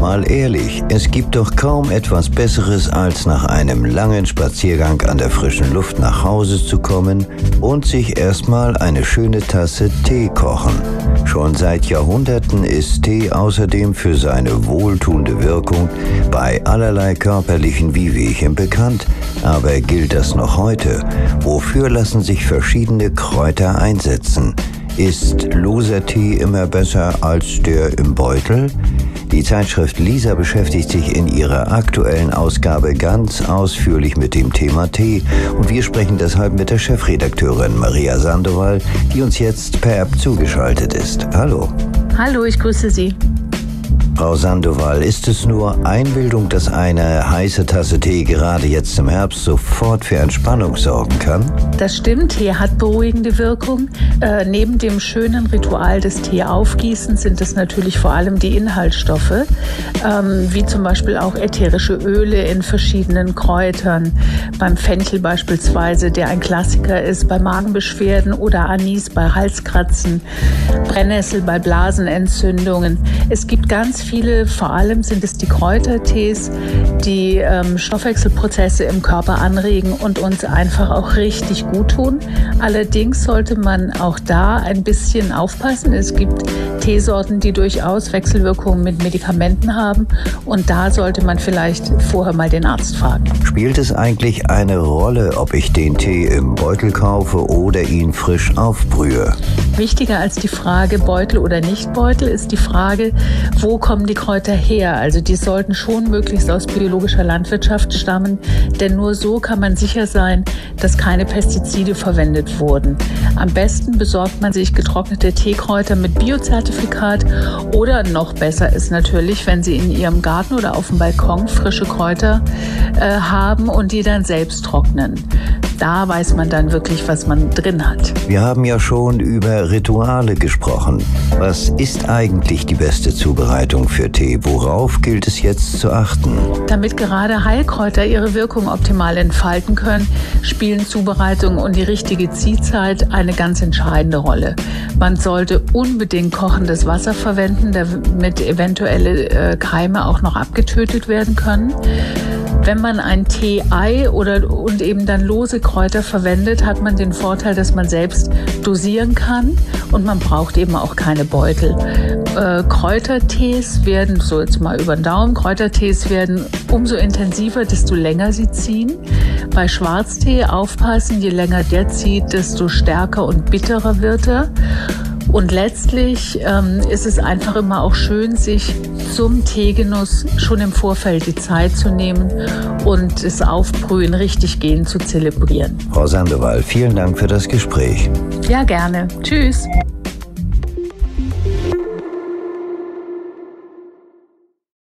Mal ehrlich, es gibt doch kaum etwas Besseres, als nach einem langen Spaziergang an der frischen Luft nach Hause zu kommen und sich erstmal eine schöne Tasse Tee kochen. Schon seit Jahrhunderten ist Tee außerdem für seine wohltuende Wirkung bei allerlei körperlichen Wehwehchen bekannt. Aber gilt das noch heute? Wofür lassen sich verschiedene Kräuter einsetzen? Ist loser Tee immer besser als der im Beutel? Die Zeitschrift Lisa beschäftigt sich in ihrer aktuellen Ausgabe ganz ausführlich mit dem Thema Tee und wir sprechen deshalb mit der Chefredakteurin Maria Sandoval, die uns jetzt per App zugeschaltet ist. Hallo. Hallo, ich grüße Sie. Frau Sandoval, ist es nur Einbildung, dass eine heiße Tasse Tee gerade jetzt im Herbst sofort für Entspannung sorgen kann? Das stimmt, Tee hat beruhigende Wirkung. Äh, neben dem schönen Ritual des Teeaufgießens sind es natürlich vor allem die Inhaltsstoffe, ähm, wie zum Beispiel auch ätherische Öle in verschiedenen Kräutern. Beim Fenchel beispielsweise, der ein Klassiker ist, bei Magenbeschwerden oder Anis bei Halskratzen, Brennnessel bei Blasenentzündungen. Es gibt ganz viele, vor allem sind es die Kräutertees, die ähm, Stoffwechselprozesse im Körper anregen und uns einfach auch richtig gut tun. Allerdings sollte man auch da ein bisschen aufpassen. Es gibt Teesorten, die durchaus Wechselwirkungen mit Medikamenten haben und da sollte man vielleicht vorher mal den Arzt fragen. Spielt es eigentlich eine Rolle, ob ich den Tee im Beutel kaufe oder ihn frisch aufbrühe? Wichtiger als die Frage Beutel oder nicht Beutel ist die Frage, wo kommt kommen die Kräuter her? Also die sollten schon möglichst aus biologischer Landwirtschaft stammen, denn nur so kann man sicher sein, dass keine Pestizide verwendet wurden. Am besten besorgt man sich getrocknete Teekräuter mit Biozertifikat oder noch besser ist natürlich, wenn Sie in Ihrem Garten oder auf dem Balkon frische Kräuter äh, haben und die dann selbst trocknen. Da weiß man dann wirklich, was man drin hat. Wir haben ja schon über Rituale gesprochen. Was ist eigentlich die beste Zubereitung für Tee? Worauf gilt es jetzt zu achten? Damit gerade Heilkräuter ihre Wirkung optimal entfalten können, spielen Zubereitung und die richtige Ziehzeit eine ganz entscheidende Rolle. Man sollte unbedingt kochendes Wasser verwenden, damit eventuelle äh, Keime auch noch abgetötet werden können. Wenn man ein Tee-Ei oder und eben dann lose Kräuter verwendet, hat man den Vorteil, dass man selbst dosieren kann und man braucht eben auch keine Beutel. Äh, Kräutertees werden, so jetzt mal über den Daumen, Kräutertees werden umso intensiver, desto länger sie ziehen. Bei Schwarztee aufpassen, je länger der zieht, desto stärker und bitterer wird er. Und letztlich ähm, ist es einfach immer auch schön, sich zum Teegenuss schon im Vorfeld die Zeit zu nehmen und das Aufbrühen richtig gehen zu zelebrieren. Frau Sandoval, vielen Dank für das Gespräch. Ja, gerne. Tschüss.